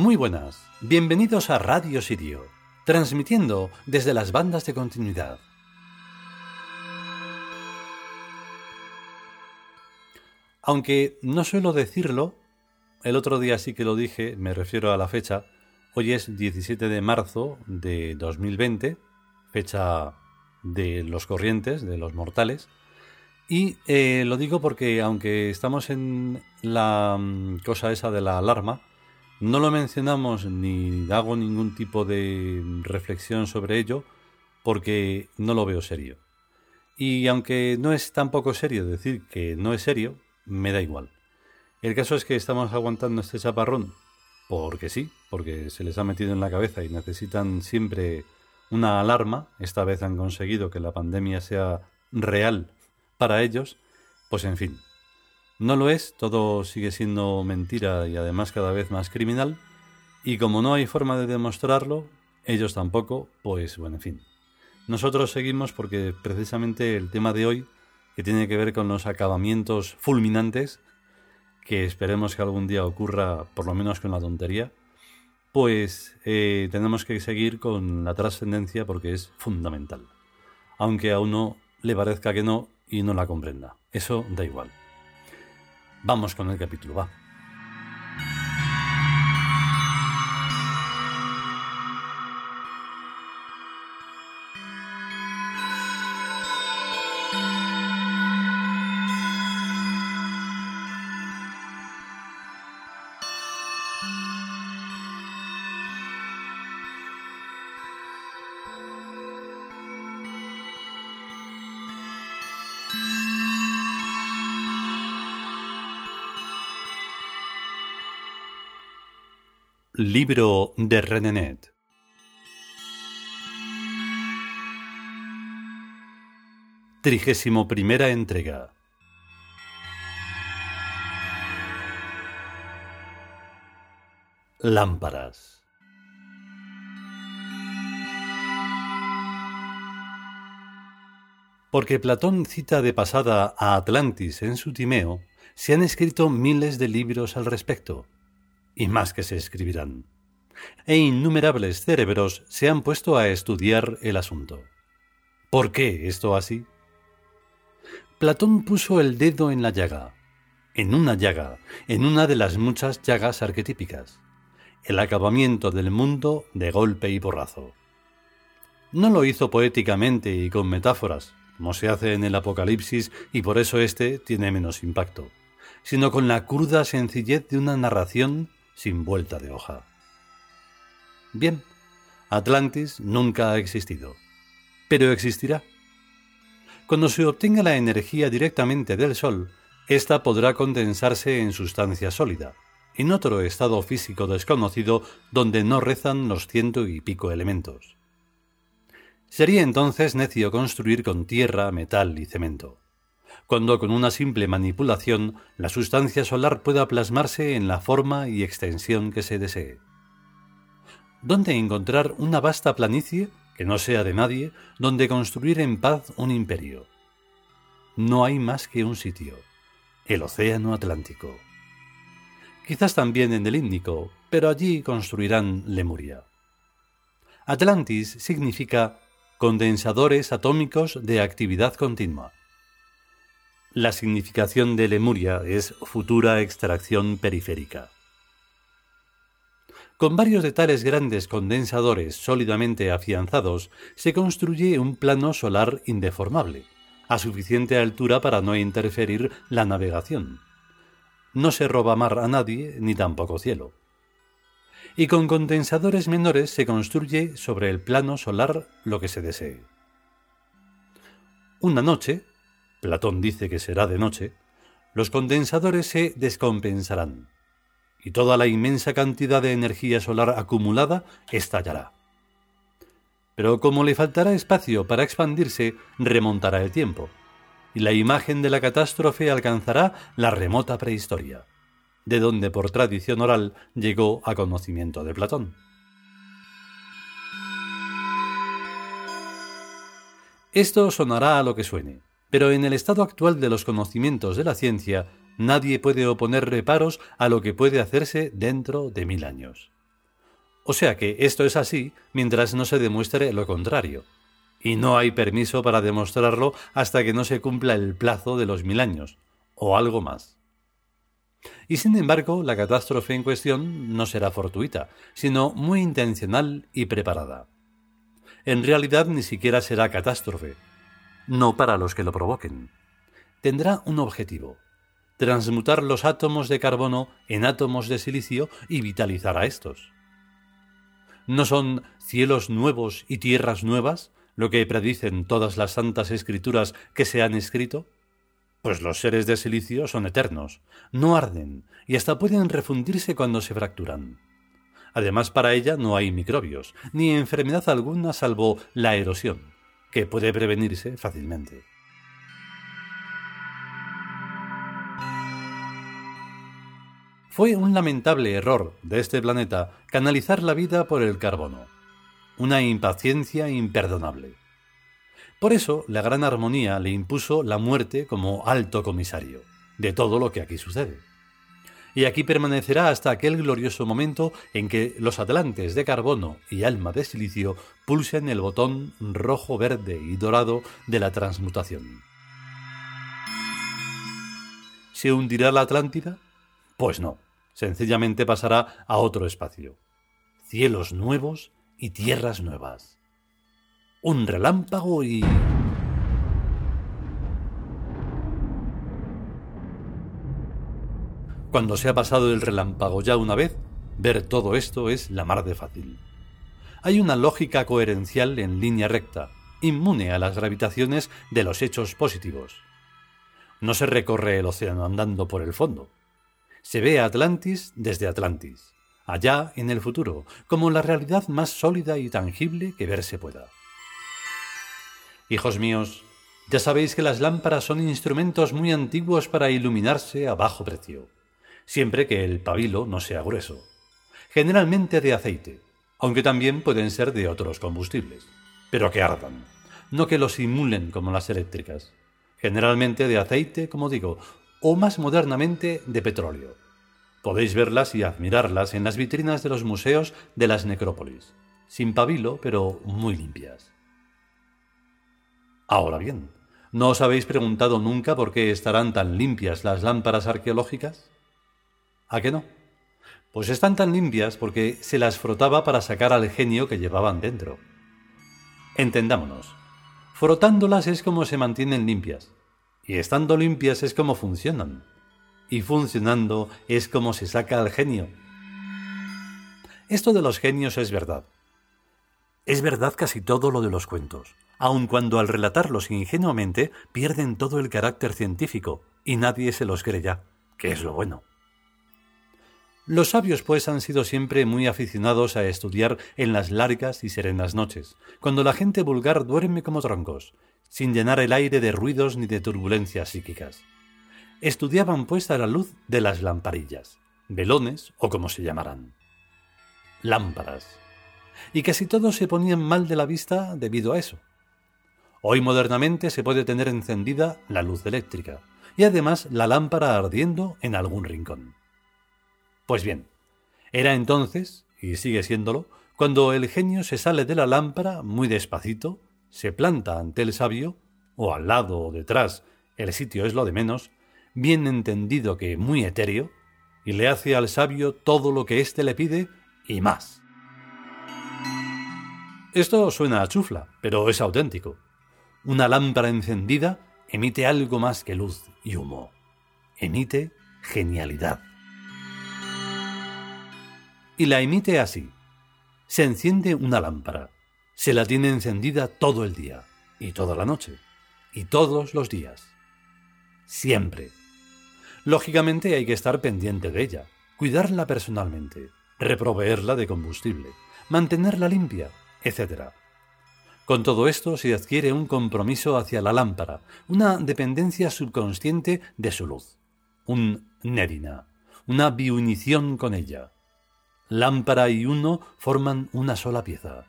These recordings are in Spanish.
Muy buenas, bienvenidos a Radio Sirio, transmitiendo desde las bandas de continuidad. Aunque no suelo decirlo, el otro día sí que lo dije, me refiero a la fecha, hoy es 17 de marzo de 2020, fecha de los corrientes, de los mortales, y eh, lo digo porque aunque estamos en la mm, cosa esa de la alarma, no lo mencionamos ni hago ningún tipo de reflexión sobre ello porque no lo veo serio. Y aunque no es tampoco serio decir que no es serio, me da igual. El caso es que estamos aguantando este chaparrón porque sí, porque se les ha metido en la cabeza y necesitan siempre una alarma. Esta vez han conseguido que la pandemia sea real para ellos. Pues en fin, no lo es, todo sigue siendo mentira y además cada vez más criminal, y como no hay forma de demostrarlo, ellos tampoco, pues bueno, en fin. Nosotros seguimos porque precisamente el tema de hoy, que tiene que ver con los acabamientos fulminantes, que esperemos que algún día ocurra por lo menos con la tontería, pues eh, tenemos que seguir con la trascendencia porque es fundamental. Aunque a uno le parezca que no y no la comprenda. Eso da igual. Vamos con el capítulo, va. Libro de Renenet. Trigésimo primera entrega. Lámparas. Porque Platón cita de pasada a Atlantis en su Timeo, se han escrito miles de libros al respecto y más que se escribirán. E innumerables cerebros se han puesto a estudiar el asunto. ¿Por qué esto así? Platón puso el dedo en la llaga, en una llaga, en una de las muchas llagas arquetípicas, el acabamiento del mundo de golpe y porrazo. No lo hizo poéticamente y con metáforas, como se hace en el Apocalipsis, y por eso éste tiene menos impacto, sino con la cruda sencillez de una narración sin vuelta de hoja. Bien, Atlantis nunca ha existido, pero existirá. Cuando se obtenga la energía directamente del Sol, ésta podrá condensarse en sustancia sólida, en otro estado físico desconocido donde no rezan los ciento y pico elementos. Sería entonces necio construir con tierra, metal y cemento cuando con una simple manipulación la sustancia solar pueda plasmarse en la forma y extensión que se desee. ¿Dónde encontrar una vasta planicie, que no sea de nadie, donde construir en paz un imperio? No hay más que un sitio, el Océano Atlántico. Quizás también en el Índico, pero allí construirán Lemuria. Atlantis significa condensadores atómicos de actividad continua. La significación de Lemuria es futura extracción periférica. Con varios de tales grandes condensadores sólidamente afianzados, se construye un plano solar indeformable, a suficiente altura para no interferir la navegación. No se roba mar a nadie, ni tampoco cielo. Y con condensadores menores se construye sobre el plano solar lo que se desee. Una noche, Platón dice que será de noche, los condensadores se descompensarán y toda la inmensa cantidad de energía solar acumulada estallará. Pero como le faltará espacio para expandirse, remontará el tiempo, y la imagen de la catástrofe alcanzará la remota prehistoria, de donde por tradición oral llegó a conocimiento de Platón. Esto sonará a lo que suene, pero en el estado actual de los conocimientos de la ciencia, nadie puede oponer reparos a lo que puede hacerse dentro de mil años. O sea que esto es así mientras no se demuestre lo contrario. Y no hay permiso para demostrarlo hasta que no se cumpla el plazo de los mil años, o algo más. Y sin embargo, la catástrofe en cuestión no será fortuita, sino muy intencional y preparada. En realidad ni siquiera será catástrofe, no para los que lo provoquen. Tendrá un objetivo, transmutar los átomos de carbono en átomos de silicio y vitalizar a estos. ¿No son cielos nuevos y tierras nuevas lo que predicen todas las santas escrituras que se han escrito? Pues los seres de silicio son eternos, no arden y hasta pueden refundirse cuando se fracturan. Además, para ella no hay microbios, ni enfermedad alguna salvo la erosión, que puede prevenirse fácilmente. Fue un lamentable error de este planeta canalizar la vida por el carbono, una impaciencia imperdonable. Por eso la gran armonía le impuso la muerte como alto comisario de todo lo que aquí sucede. Y aquí permanecerá hasta aquel glorioso momento en que los atlantes de carbono y alma de silicio pulsen el botón rojo, verde y dorado de la transmutación. ¿Se hundirá la Atlántida? Pues no, sencillamente pasará a otro espacio. Cielos nuevos y tierras nuevas un relámpago y... Cuando se ha pasado el relámpago ya una vez, ver todo esto es la mar de fácil. Hay una lógica coherencial en línea recta, inmune a las gravitaciones de los hechos positivos. No se recorre el océano andando por el fondo. Se ve Atlantis desde Atlantis, allá en el futuro, como la realidad más sólida y tangible que verse pueda. Hijos míos, ya sabéis que las lámparas son instrumentos muy antiguos para iluminarse a bajo precio, siempre que el pabilo no sea grueso, generalmente de aceite, aunque también pueden ser de otros combustibles, pero que ardan, no que los simulen como las eléctricas, generalmente de aceite, como digo, o más modernamente de petróleo. Podéis verlas y admirarlas en las vitrinas de los museos de las necrópolis, sin pabilo, pero muy limpias. Ahora bien, ¿no os habéis preguntado nunca por qué estarán tan limpias las lámparas arqueológicas? ¿A qué no? Pues están tan limpias porque se las frotaba para sacar al genio que llevaban dentro. Entendámonos. Frotándolas es como se mantienen limpias. Y estando limpias es como funcionan. Y funcionando es como se saca al genio. Esto de los genios es verdad. Es verdad casi todo lo de los cuentos aun cuando al relatarlos ingenuamente pierden todo el carácter científico y nadie se los cree ya, que es lo bueno. Los sabios, pues, han sido siempre muy aficionados a estudiar en las largas y serenas noches, cuando la gente vulgar duerme como troncos, sin llenar el aire de ruidos ni de turbulencias psíquicas. Estudiaban, pues, a la luz de las lamparillas, velones o como se llamarán. Lámparas. Y casi todos se ponían mal de la vista debido a eso. Hoy modernamente se puede tener encendida la luz eléctrica y además la lámpara ardiendo en algún rincón. Pues bien, era entonces, y sigue siéndolo, cuando el genio se sale de la lámpara muy despacito, se planta ante el sabio, o al lado o detrás, el sitio es lo de menos, bien entendido que muy etéreo, y le hace al sabio todo lo que éste le pide y más. Esto suena a chufla, pero es auténtico. Una lámpara encendida emite algo más que luz y humo. Emite genialidad. Y la emite así. Se enciende una lámpara. Se la tiene encendida todo el día, y toda la noche, y todos los días. Siempre. Lógicamente hay que estar pendiente de ella, cuidarla personalmente, reproveerla de combustible, mantenerla limpia, etc. Con todo esto se adquiere un compromiso hacia la lámpara, una dependencia subconsciente de su luz, un nerina, una biunición con ella. Lámpara y uno forman una sola pieza.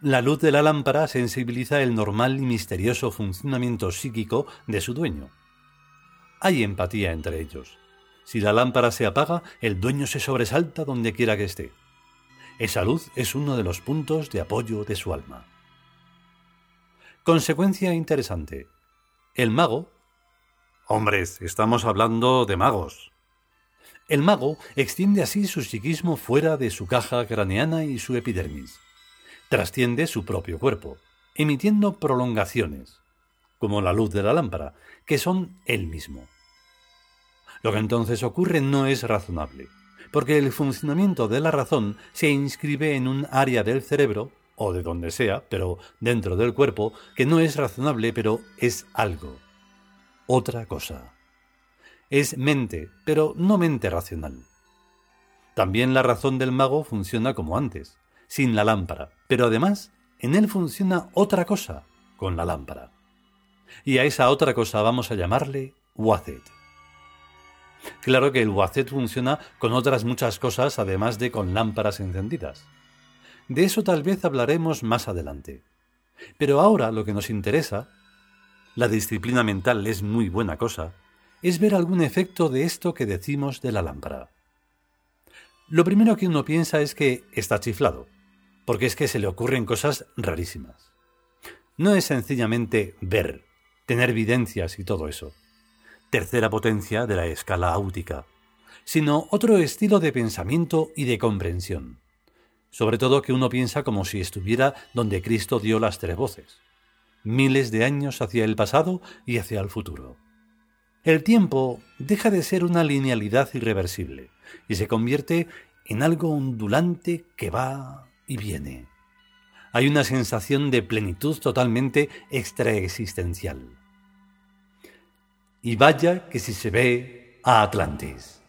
La luz de la lámpara sensibiliza el normal y misterioso funcionamiento psíquico de su dueño. Hay empatía entre ellos. Si la lámpara se apaga, el dueño se sobresalta donde quiera que esté. Esa luz es uno de los puntos de apoyo de su alma. Consecuencia interesante. El mago... Hombres, estamos hablando de magos. El mago extiende así su psiquismo fuera de su caja craneana y su epidermis. Trasciende su propio cuerpo, emitiendo prolongaciones, como la luz de la lámpara, que son él mismo. Lo que entonces ocurre no es razonable, porque el funcionamiento de la razón se inscribe en un área del cerebro, o de donde sea, pero dentro del cuerpo, que no es razonable, pero es algo, otra cosa. Es mente, pero no mente racional. También la razón del mago funciona como antes, sin la lámpara, pero además en él funciona otra cosa con la lámpara. Y a esa otra cosa vamos a llamarle Wazet. Claro que el Wazet funciona con otras muchas cosas además de con lámparas encendidas. De eso tal vez hablaremos más adelante. Pero ahora lo que nos interesa, la disciplina mental es muy buena cosa, es ver algún efecto de esto que decimos de la lámpara. Lo primero que uno piensa es que está chiflado, porque es que se le ocurren cosas rarísimas. No es sencillamente ver, tener evidencias y todo eso tercera potencia de la escala áutica, sino otro estilo de pensamiento y de comprensión. Sobre todo que uno piensa como si estuviera donde Cristo dio las tres voces, miles de años hacia el pasado y hacia el futuro. El tiempo deja de ser una linealidad irreversible y se convierte en algo ondulante que va y viene. Hay una sensación de plenitud totalmente extraexistencial. Y vaya que si se ve a Atlantis.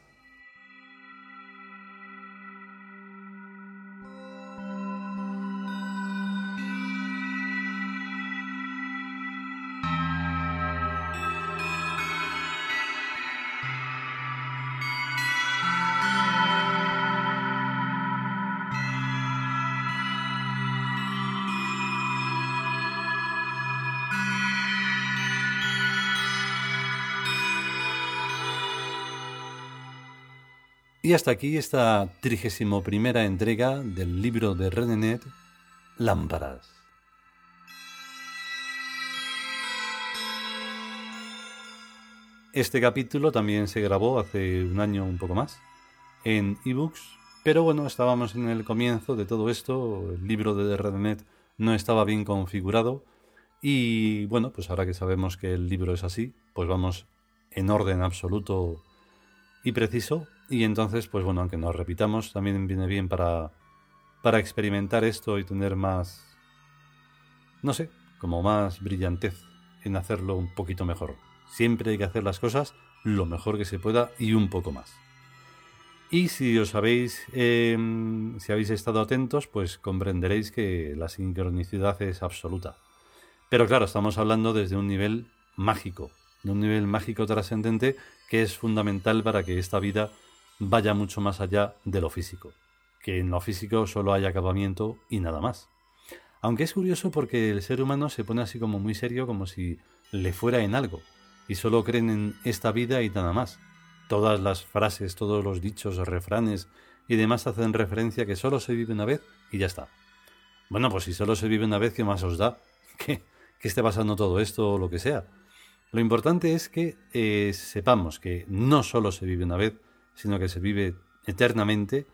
Y hasta aquí esta trigésimo primera entrega del libro de Renenet, Lámparas. Este capítulo también se grabó hace un año un poco más en ebooks, pero bueno, estábamos en el comienzo de todo esto, el libro de Redenet no estaba bien configurado y bueno, pues ahora que sabemos que el libro es así, pues vamos en orden absoluto y preciso y entonces, pues bueno, aunque nos repitamos, también viene bien para, para experimentar esto y tener más, no sé, como más brillantez en hacerlo un poquito mejor. Siempre hay que hacer las cosas lo mejor que se pueda y un poco más. Y si os habéis, em, si habéis estado atentos, pues comprenderéis que la sincronicidad es absoluta. Pero claro, estamos hablando desde un nivel mágico, de un nivel mágico trascendente que es fundamental para que esta vida vaya mucho más allá de lo físico, que en lo físico solo hay acabamiento y nada más. Aunque es curioso porque el ser humano se pone así como muy serio, como si le fuera en algo, y solo creen en esta vida y nada más. Todas las frases, todos los dichos, refranes y demás hacen referencia a que solo se vive una vez y ya está. Bueno, pues si solo se vive una vez, ¿qué más os da? Que, que esté pasando todo esto o lo que sea. Lo importante es que eh, sepamos que no solo se vive una vez, sino que se vive eternamente,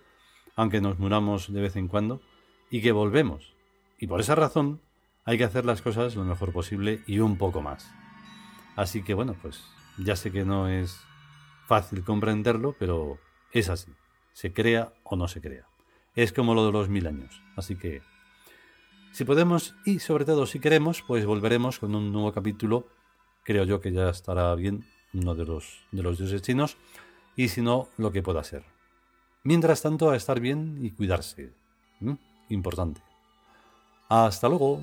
aunque nos muramos de vez en cuando, y que volvemos. Y por esa razón hay que hacer las cosas lo mejor posible y un poco más. Así que bueno, pues ya sé que no es fácil comprenderlo, pero es así. Se crea o no se crea. Es como lo de los mil años. Así que, si podemos y sobre todo si queremos, pues volveremos con un nuevo capítulo. Creo yo que ya estará bien, uno de los, de los dioses chinos y si no, lo que pueda ser. Mientras tanto, a estar bien y cuidarse. Importante. Hasta luego.